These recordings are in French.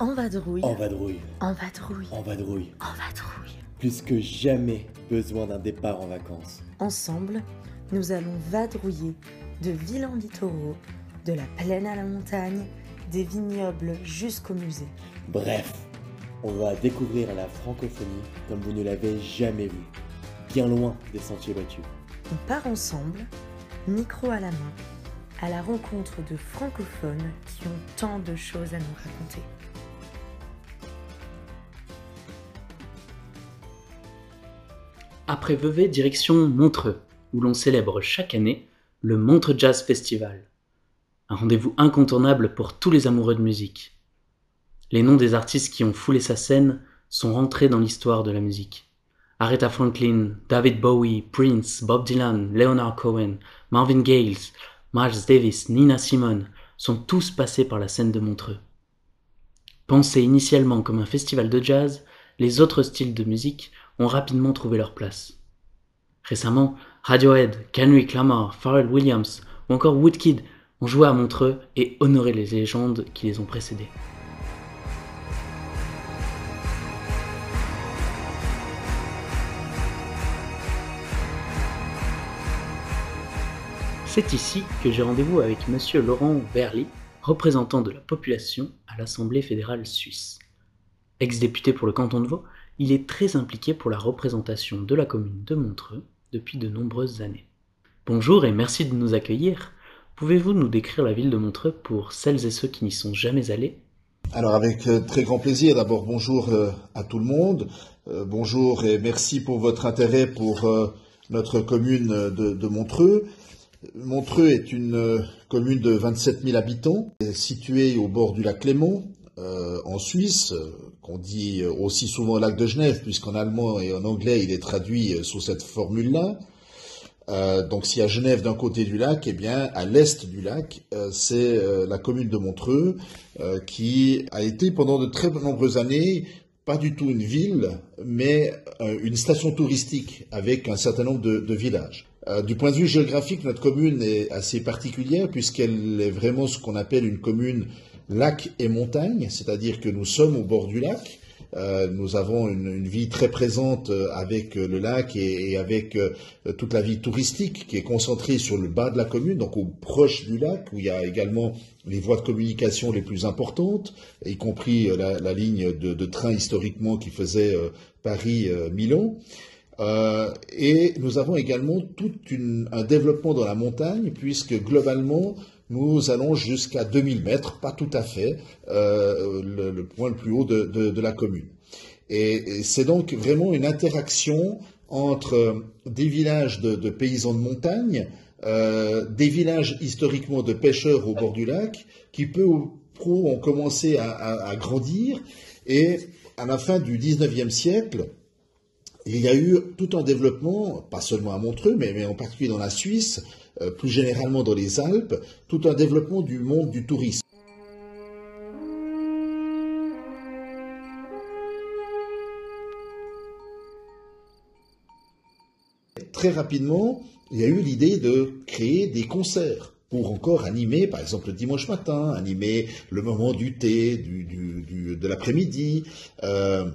En vadrouille. En vadrouille. En vadrouille. En vadrouille. En vadrouille. Plus que jamais besoin d'un départ en vacances. Ensemble, nous allons vadrouiller de ville en littoraux, de la plaine à la montagne, des vignobles jusqu'au musée. Bref, on va découvrir la francophonie comme vous ne l'avez jamais vue. Bien loin des sentiers battus. On part ensemble, micro à la main, à la rencontre de francophones qui ont tant de choses à nous raconter. Après Vevey, direction Montreux, où l'on célèbre chaque année le Montreux Jazz Festival. Un rendez-vous incontournable pour tous les amoureux de musique. Les noms des artistes qui ont foulé sa scène sont rentrés dans l'histoire de la musique. Aretha Franklin, David Bowie, Prince, Bob Dylan, Leonard Cohen, Marvin Gales, Miles Davis, Nina Simone sont tous passés par la scène de Montreux. Pensé initialement comme un festival de jazz, les autres styles de musique ont rapidement trouvé leur place. Récemment, Radiohead, Kendrick Lamar, Pharrell Williams ou encore Woodkid ont joué à Montreux et honoré les légendes qui les ont précédés. C'est ici que j'ai rendez-vous avec monsieur Laurent Verly, représentant de la population à l'Assemblée fédérale suisse. Ex-député pour le canton de Vaud, il est très impliqué pour la représentation de la commune de Montreux depuis de nombreuses années. Bonjour et merci de nous accueillir. Pouvez-vous nous décrire la ville de Montreux pour celles et ceux qui n'y sont jamais allés? Alors avec euh, très grand plaisir, d'abord bonjour euh, à tout le monde, Euh, bonjour et merci pour votre intérêt pour notre commune de, Montreux. Montreux est une commune de 27 000 habitants, située au bord du lac Léman, euh, en Suisse, euh, qu'on dit aussi souvent lac de Genève, puisqu'en allemand et en anglais il est traduit euh, sous cette formule-là. Donc si à Genève d'un côté du lac, eh bien à l'est du lac, c'est la commune de Montreux qui a été pendant de très nombreuses années pas du tout une ville, mais une station touristique avec un certain nombre de, villages. Du point de vue géographique, notre commune est assez particulière puisqu'elle est vraiment ce qu'on appelle une commune lac et montagne, c'est-à-dire que nous sommes au bord du lac. Euh, nous avons une, une vie très présente euh, avec euh, le lac et, et avec toute la vie touristique qui est concentrée sur le bas de la commune, donc au proche du lac, où il y a également les voies de communication les plus importantes, y compris la, la ligne de, de train historiquement qui faisait Paris-Milan. Euh, et nous avons également tout un développement dans la montagne, puisque globalement, nous allons jusqu'à 2000 mètres, pas tout à fait, euh, le, le point le plus haut de, de, de la commune. Et, et c'est donc vraiment une interaction entre des villages de, de paysans de montagne, euh, des villages historiquement de pêcheurs au bord du lac, qui peu ou prou ont commencé à, à, à grandir, et à la fin du 19e siècle, il y a eu tout un développement, pas seulement à Montreux, mais, en particulier dans la Suisse, euh, plus généralement dans les Alpes, tout un développement du monde du tourisme. Très rapidement, il y a eu l'idée de créer des concerts pour encore animer, par exemple le dimanche matin, animer le moment du thé, de l'après-midi. euh,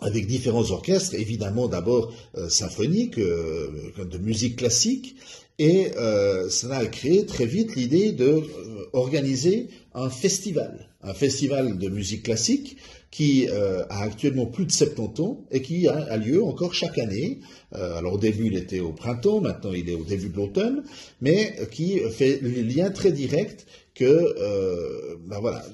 avec différents orchestres, évidemment d'abord euh, symphoniques, euh, de musique classique, et euh, cela a créé très vite l'idée de euh, un festival, un festival de musique classique qui euh, a actuellement plus de 70 ans et qui a, lieu encore chaque année. Euh, alors au début il était au printemps, maintenant il est au début de l'automne, mais qui fait le lien très direct que euh, ben voilà,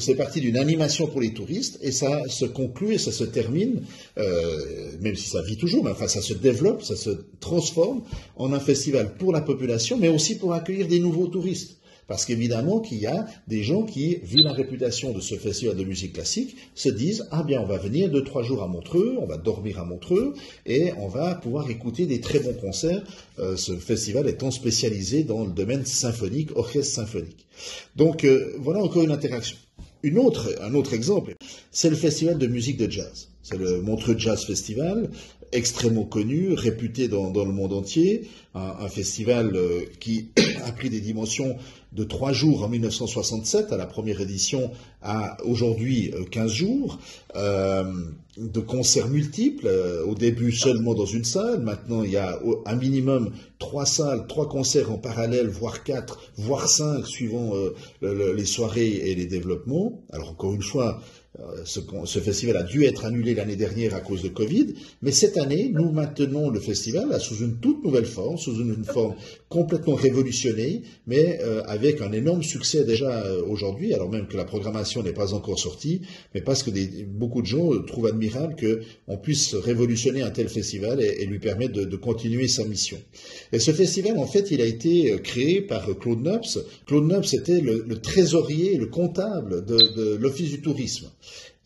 c'est parti d'une animation pour les touristes et ça se conclut et ça se termine, euh, même si ça vit toujours, mais enfin ça se développe, ça se transforme en un festival pour la population, mais aussi pour accueillir des nouveaux touristes. Parce qu'évidemment qu'il y a des gens qui, vu la réputation de ce festival de musique classique, se disent ah bien on va venir deux trois jours à Montreux, on va dormir à Montreux et on va pouvoir écouter des très bons concerts. Euh, ce festival étant spécialisé dans le domaine symphonique, orchestre symphonique. Donc euh, voilà encore une interaction. Une autre, un autre exemple, c'est le festival de musique de jazz. C'est le Montreux Jazz Festival, extrêmement connu, réputé dans, le monde entier, un, festival euh, qui a pris des dimensions de trois jours en 1967 à la première édition à aujourd'hui 15 euh, jours, euh, de concerts multiples, au début seulement dans une salle, maintenant il y a un minimum trois salles, trois concerts en parallèle, voire quatre, voire cinq, suivant les soirées et les développements. Alors encore une fois, euh, ce, festival a dû être annulé l'année dernière à cause de Covid, mais cette année, nous maintenons le festival sous une toute nouvelle forme, sous une, forme complètement révolutionnée, mais euh, avec un énorme succès déjà euh, aujourd'hui, alors même que la programmation n'est pas encore sortie, mais parce que beaucoup de gens trouvent admirable qu'on puisse révolutionner un tel festival et, lui permettre de, continuer sa mission. Et ce festival, en fait, il a été créé par Claude Nobs. Claude Nobs était le, trésorier, le comptable de l'Office du tourisme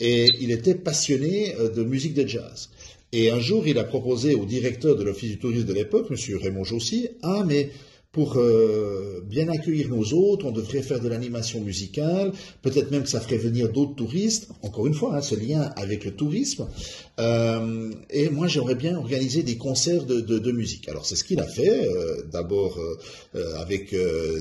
et il était passionné euh, de musique de jazz. Et un jour, il a proposé au directeur de l'Office du tourisme de l'époque, M. Raymond Jossy, ah mais pour euh, bien accueillir nos autres, on devrait faire de l'animation musicale, peut-être même que ça ferait venir d'autres touristes, encore une fois, hein, ce lien avec le tourisme. Euh, et moi, j'aimerais bien organiser des concerts de, de, musique. Alors, c'est ce qu'il a fait, euh, d'abord avec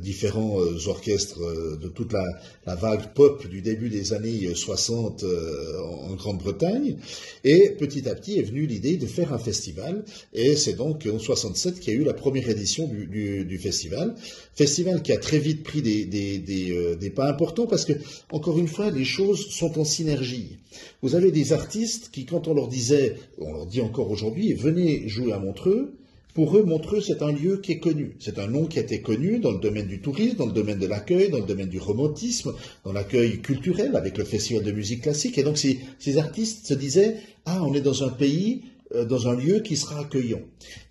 différents orchestres de toute la, la, vague pop du début des années 60 en, Grande-Bretagne, et petit à petit est venue l'idée de faire un festival, et c'est donc en 67 qu'il y a eu la première édition du, du festival. Festival qui a très vite pris euh, des, pas importants parce que, encore une fois, les choses sont en synergie. Vous avez des artistes qui, quand on leur disait, on leur dit encore aujourd'hui, venez jouer à Montreux, pour eux, Montreux, c'est un lieu qui est connu. C'est un nom qui a été connu dans le domaine du tourisme, dans le domaine de l'accueil, dans le domaine du romantisme, dans l'accueil culturel avec le festival de musique classique. Et donc, ces, ces artistes se disaient, ah, on est dans un pays dans un lieu qui sera accueillant.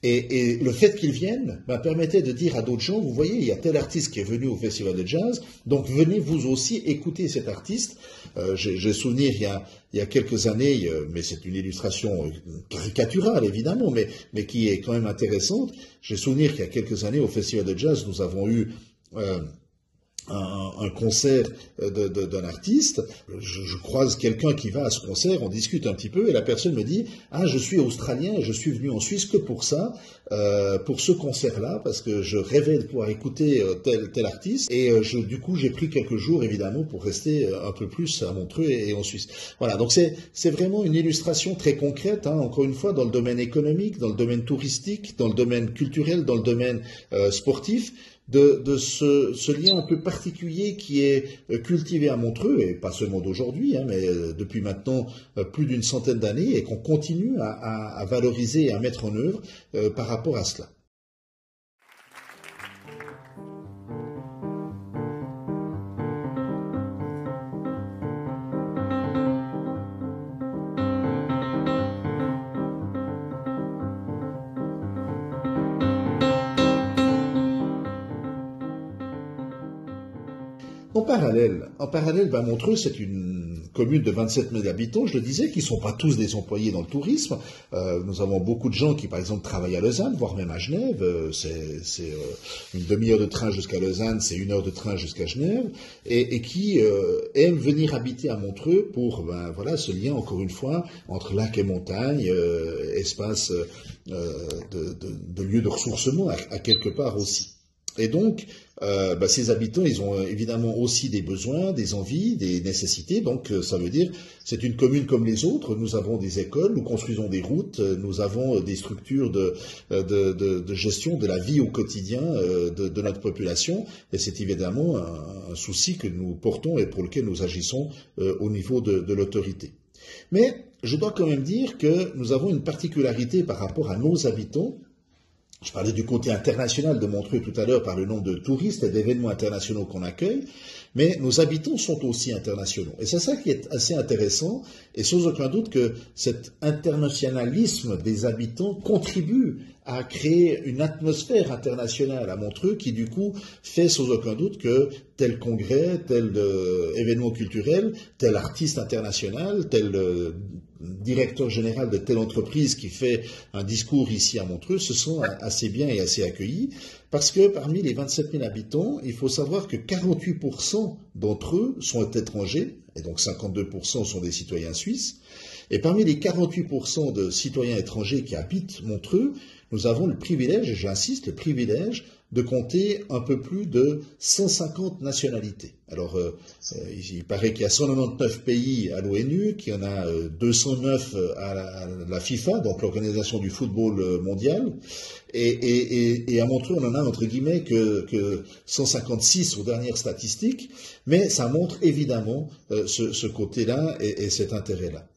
Et, le fait qu'ils viennent m'a permettait de dire à d'autres gens, vous voyez, il y a tel artiste qui est venu au festival de jazz, donc venez vous aussi écouter cet artiste. Euh, J'ai souvenir, il y, a, quelques années, euh, mais c'est une illustration euh, caricaturale évidemment, mais qui est quand même intéressante, j'ai souvenir qu'il y a quelques années au festival de jazz, nous avons eu un, concert euh, d'un artiste, je, croise quelqu'un qui va à ce concert, on discute un petit peu, et la personne me dit Ah, je suis australien je suis venu en Suisse que pour ça, euh, pour ce concert-là, parce que je rêvais de pouvoir écouter euh, tel, tel artiste, et du coup j'ai pris quelques jours évidemment pour rester un peu plus à Montreux et, en Suisse. Voilà, donc c'est vraiment une illustration très concrète, hein, encore une fois, dans le domaine économique, dans le domaine touristique, dans le domaine culturel, dans le domaine sportif, de, ce, lien un peu particulier qui est euh, cultivé à Montreux, et pas seulement d'aujourd'hui, hein, mais euh, depuis maintenant euh, plus d'une centaine d'années, et qu'on continue à, valoriser et à mettre en œuvre par rapport à cela. Parallèle, en parallèle, ben, Montreux, c'est une commune de 27 000 habitants, je le disais, qui ne sont pas tous des employés dans le tourisme. Euh, nous avons beaucoup de gens qui, par exemple, travaillent à Lausanne, voire même à Genève. Euh, c'est euh, une demi-heure de train jusqu'à Lausanne, c'est une heure de train jusqu'à Genève, et, qui aiment venir habiter à Montreux pour, ben, voilà, ce lien, encore une fois, entre lac et montagne, espace de, de, lieu de ressourcement à quelque part aussi. Et donc, euh, bah, ces habitants, ils ont euh, évidemment aussi des besoins, des envies, des nécessités. Donc, euh, ça veut dire, c'est une commune comme les autres. Nous avons des écoles, nous construisons des routes, nous avons des structures de, gestion de la vie au quotidien de, notre population. Et c'est évidemment un, souci que nous portons et pour lequel nous agissons au niveau de l'autorité. Mais je dois quand même dire que nous avons une particularité par rapport à nos habitants je parlais du côté international de Montreux tout à l'heure par le nombre de touristes et d'événements internationaux qu'on accueille, mais nos habitants sont aussi internationaux. Et c'est ça qui est assez intéressant, et sans aucun doute que cet internationalisme des habitants contribue à créer une atmosphère internationale à Montreux qui du coup fait sans aucun doute que tel congrès, tel euh, événement culturel, tel artiste international, tel euh, directeur général de telle entreprise qui fait un discours ici à Montreux se sont assez bien et assez accueillis Parce que parmi les 27 000 habitants, il faut savoir que 48% d'entre eux sont étrangers, et donc 52% sont des citoyens suisses. Et parmi les 48% de citoyens étrangers qui habitent Montreux, nous avons le privilège, et j'insiste, le privilège de compter un peu plus de 150 nationalités. Alors, euh, euh, il paraît qu'il y a 199 pays à l'ONU, qu'il y en a 209 euh, à la, FIFA, donc l'Organisation du football mondial, et, à Montreux, on en a entre guillemets que, 156 aux dernières statistiques, mais ça montre évidemment ce, côté-là et cet intérêt-là.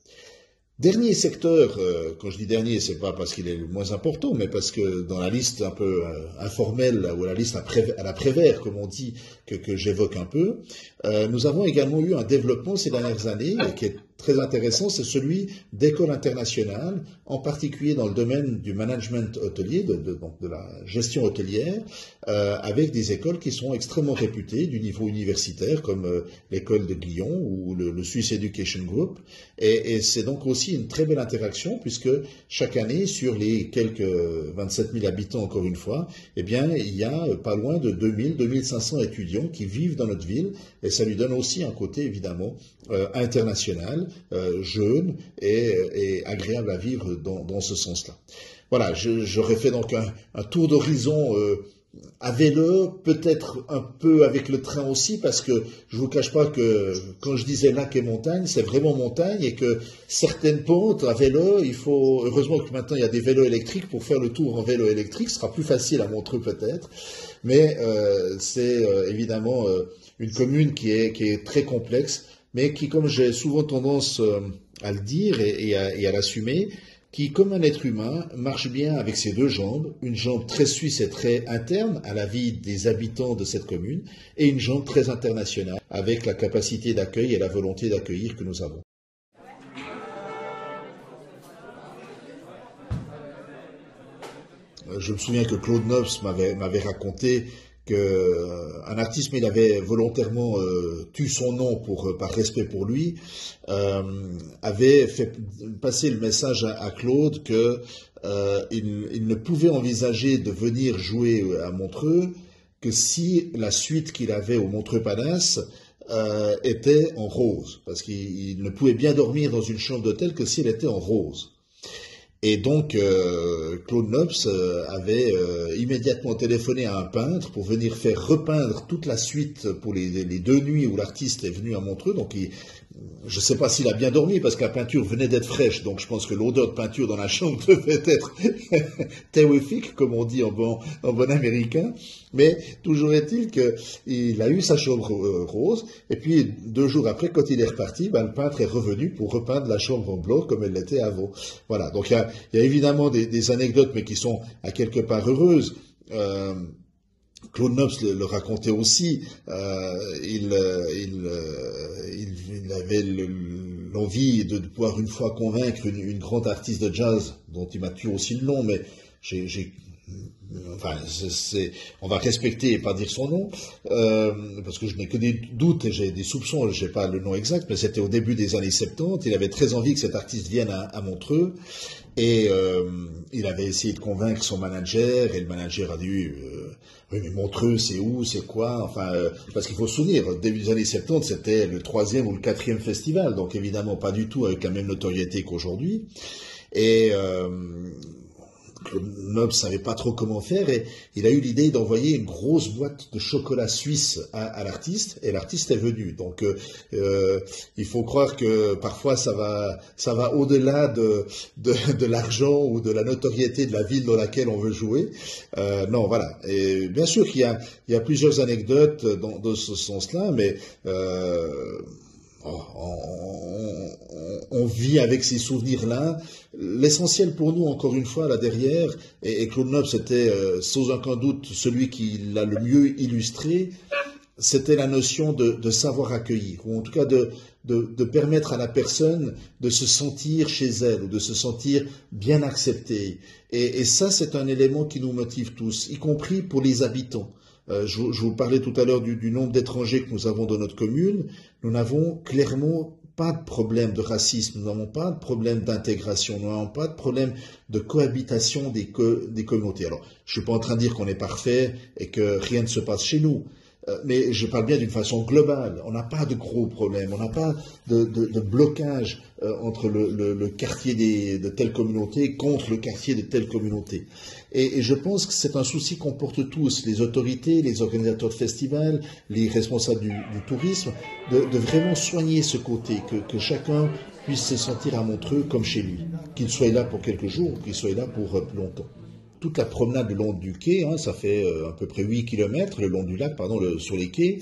Dernier secteur, euh, quand je dis dernier, c'est pas parce qu'il est le moins important, mais parce que dans la liste un peu euh, informelle ou la liste à, la prévère, comme on dit, que, j'évoque un peu, euh, nous avons également eu un développement ces dernières années qui est très intéressant, c'est celui d'écoles internationales, en particulier dans le domaine du management hôtelier, de, de, de la gestion hôtelière, euh, avec des écoles qui sont extrêmement réputées du niveau universitaire, comme euh, l'école de Lyon ou le, Swiss Education Group. Et, et c'est donc aussi une très belle interaction, puisque chaque année, sur les quelques 27 000 habitants, encore une fois, eh bien, il y a pas loin de 2000, 2500 étudiants qui vivent dans notre ville, et ça lui donne aussi un côté, évidemment, euh, international, euh, jeune et, agréable à vivre dans, ce sens-là. Voilà, j'aurais fait donc un, tour d'horizon euh, à vélo, peut-être un peu avec le train aussi, parce que je vous cache pas que quand je disais lac et montagne, c'est vraiment montagne et que certaines pentes à vélo, il faut, heureusement que maintenant il y a des vélos électriques pour faire le tour en vélo électrique, ce sera plus facile à montrer peut-être, mais c'est évidemment une commune qui est très complexe mais qui, comme j'ai souvent tendance euh, à le dire et, à, l'assumer, qui, comme un être humain, marche bien avec ses deux jambes, une jambe très suisse et très interne à la vie des habitants de cette commune, et une jambe très internationale, avec la capacité d'accueil et la volonté d'accueillir que nous avons. Euh, je me souviens que Claude Nobs m'avait raconté qu'un euh, artiste, mais il avait volontairement euh, tué son nom pour, euh, par respect pour lui, avait fait passer le message à, Claude que il, ne pouvait envisager de venir jouer à Montreux que si la suite qu'il avait au Montreux Palace était en rose, parce qu'il ne pouvait bien dormir dans une chambre d'hôtel que si elle était en rose. Et donc, euh, Claude Nobs euh, avait euh, immédiatement téléphoné à un peintre pour venir faire repeindre toute la suite pour les, deux nuits où l'artiste est venu à Montreux. Donc, je ne sais pas s'il a bien dormi parce que la peinture venait d'être fraîche, donc je pense que l'odeur de peinture dans la chambre devait être terrifique, comme on dit en bon, américain. Mais toujours est-il qu'il a eu sa chambre rose, et puis deux jours après, quand il est reparti, ben, le peintre est revenu pour repeindre la chambre en blanc comme elle l'était avant. Voilà, donc évidemment des, anecdotes, mais qui sont à quelque part heureuses. Euh, Claude Nobs le, racontait aussi, euh, il, euh, il, il, avait l'envie de, pouvoir une fois convaincre une, grande artiste de jazz, dont il m'a tué aussi le nom, mais on va respecter et pas dire son nom, parce que je n'ai que des doutes et j'ai des soupçons, je n'ai pas le nom exact, mais c'était au début des années 70, il avait très envie que cet artiste vienne à Montreux, et euh, il avait essayé de convaincre son manager, et le manager a dit euh, Oui, mais Montreux, c'est où, c'est quoi Enfin, euh, parce qu'il faut se souvenir, début des années 70, c'était le troisième ou le quatrième festival, donc évidemment pas du tout avec la même notoriété qu'aujourd'hui. Et ne savait pas trop comment faire et il a eu l'idée d'envoyer une grosse boîte de chocolat suisse à, l'artiste et l'artiste est venu. Donc euh, euh, il faut croire que parfois ça va ça va au-delà de, de, l'argent ou de la notoriété de la ville dans laquelle on veut jouer. Euh, non, voilà. Et bien sûr qu'il y a il y a plusieurs anecdotes dans, dans ce sens-là, mais on, vit avec ces souvenirs-là. L'essentiel pour nous, encore une fois, là derrière, et, Claude Nobs était euh, sans aucun doute celui qui l'a le mieux illustré, c'était la notion de, savoir accueillir, ou en tout cas de, permettre à la personne de se sentir chez elle, ou de se sentir bien acceptée. et ça, c'est un élément qui nous motive tous, y compris pour les habitants. Euh, je, vous parlais tout à l'heure du, nombre d'étrangers que nous avons dans notre commune. Nous n'avons clairement pas de problème de racisme, nous n'avons pas de problème d'intégration, nous n'avons pas de problème de cohabitation des, communautés. Alors, je suis pas en train de dire qu'on est parfait et que rien ne se passe chez nous. Euh, mais je parle bien d'une façon globale. On n'a pas de gros problèmes, on n'a pas de, blocage euh, entre le, quartier de telle communauté contre le quartier de telle communauté. Et, je pense que c'est un souci qu'on porte tous, les autorités, les organisateurs de festivals, les responsables du, tourisme, de, vraiment soigner ce côté, que, que chacun puisse se sentir à Montreux comme chez lui, qu'il soit là pour quelques jours ou qu'il soit là pour euh, plus longtemps toute la promenade le long du quai, hein, ça fait euh, à peu près 8 km le long du lac, pardon, sur les quais,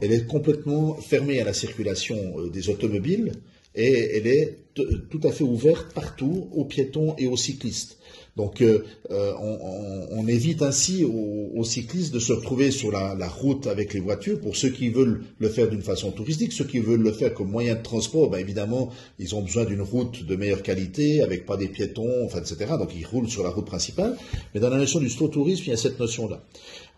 elle est complètement fermée à la circulation euh, des automobiles et elle est tout à fait ouverte partout aux piétons et aux cyclistes. Donc euh, euh, on, évite ainsi aux, cyclistes de se retrouver sur la, route avec les voitures. Pour ceux qui veulent le faire d'une façon touristique, ceux qui veulent le faire comme moyen de transport, ben évidemment, ils ont besoin d'une route de meilleure qualité, avec pas des piétons, enfin, etc. Donc ils roulent sur la route principale. Mais dans la notion du slow tourisme, il y a cette notion-là.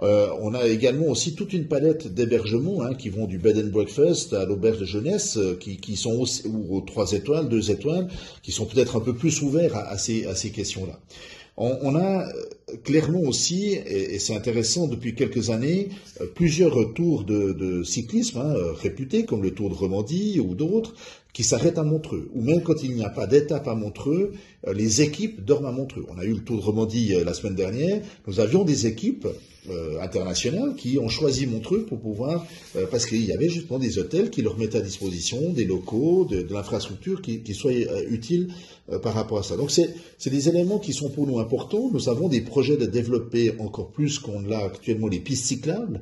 Euh, on a également aussi toute une palette d'hébergements hein, qui vont du bed and breakfast à l'auberge de jeunesse, qui, sont ou aux trois étoiles, deux étoiles, qui sont peut-être un peu plus ouverts à ces questions-là. On, a euh, clairement aussi, et, c'est intéressant depuis quelques années, euh, plusieurs tours de, cyclisme hein, euh, réputés, comme le Tour de Romandie ou d'autres, qui s'arrêtent à Montreux. Ou même quand il n'y a pas d'étape à Montreux, les équipes dorment à Montreux. On a eu le Tour de Romandie la semaine dernière, nous avions des équipes internationales qui ont choisi Montreux pour pouvoir, parce qu'il y avait justement des hôtels qui leur mettaient à disposition des locaux, de, l'infrastructure qui, qui soient utiles euh, par rapport à ça. Donc c'est des éléments qui sont pour nous importants. Nous avons des projets de développer encore plus qu'on l'a actuellement les pistes cyclables.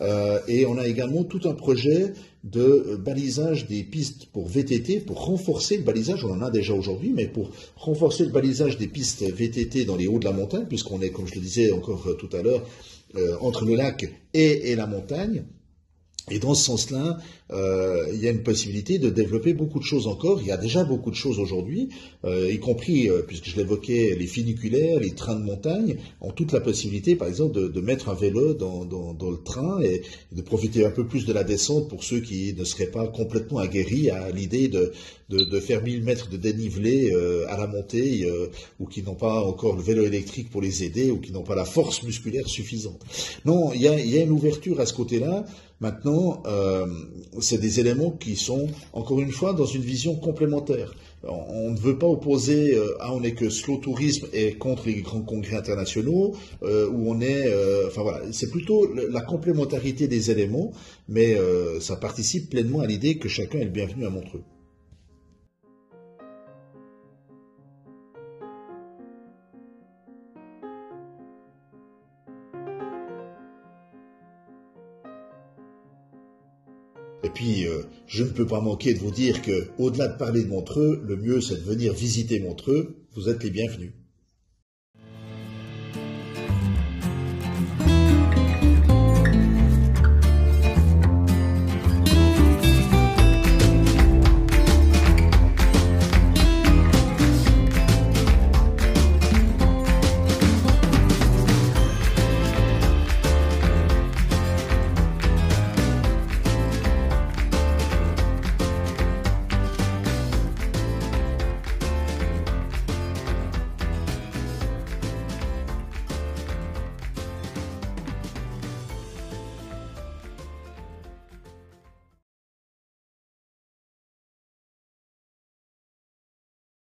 Euh, et on a également tout un projet de balisage des pistes pour VTT, pour renforcer le balisage, on en a déjà aujourd'hui, mais pour renforcer le balisage des pistes VTT dans les hauts de la montagne, puisqu'on est, comme je le disais encore tout à l'heure, euh, entre le lac et la montagne. Et dans ce sens-là, euh, il y a une possibilité de développer beaucoup de choses encore. Il y a déjà beaucoup de choses aujourd'hui, euh, y compris, euh, puisque je l'évoquais, les funiculaires, les trains de montagne ont toute la possibilité, par exemple, de, de mettre un vélo dans, dans, dans, le train et de profiter un peu plus de la descente pour ceux qui ne seraient pas complètement aguerris à l'idée de, de, de, faire 1000 mètres de dénivelé euh, à la montée euh, ou qui n'ont pas encore le vélo électrique pour les aider ou qui n'ont pas la force musculaire suffisante. Non, il y a, il y a une ouverture à ce côté-là. Maintenant, euh, c'est des éléments qui sont, encore une fois, dans une vision complémentaire. On ne veut pas opposer, euh, ah, on est que slow tourisme et contre les grands congrès internationaux, euh, où on est, euh, enfin voilà, c'est plutôt la complémentarité des éléments, mais ça participe pleinement à l'idée que chacun est le bienvenu à Montreux. Puis, euh, je ne peux pas manquer de vous dire que, au-delà de parler de Montreux, le mieux c'est de venir visiter Montreux. Vous êtes les bienvenus.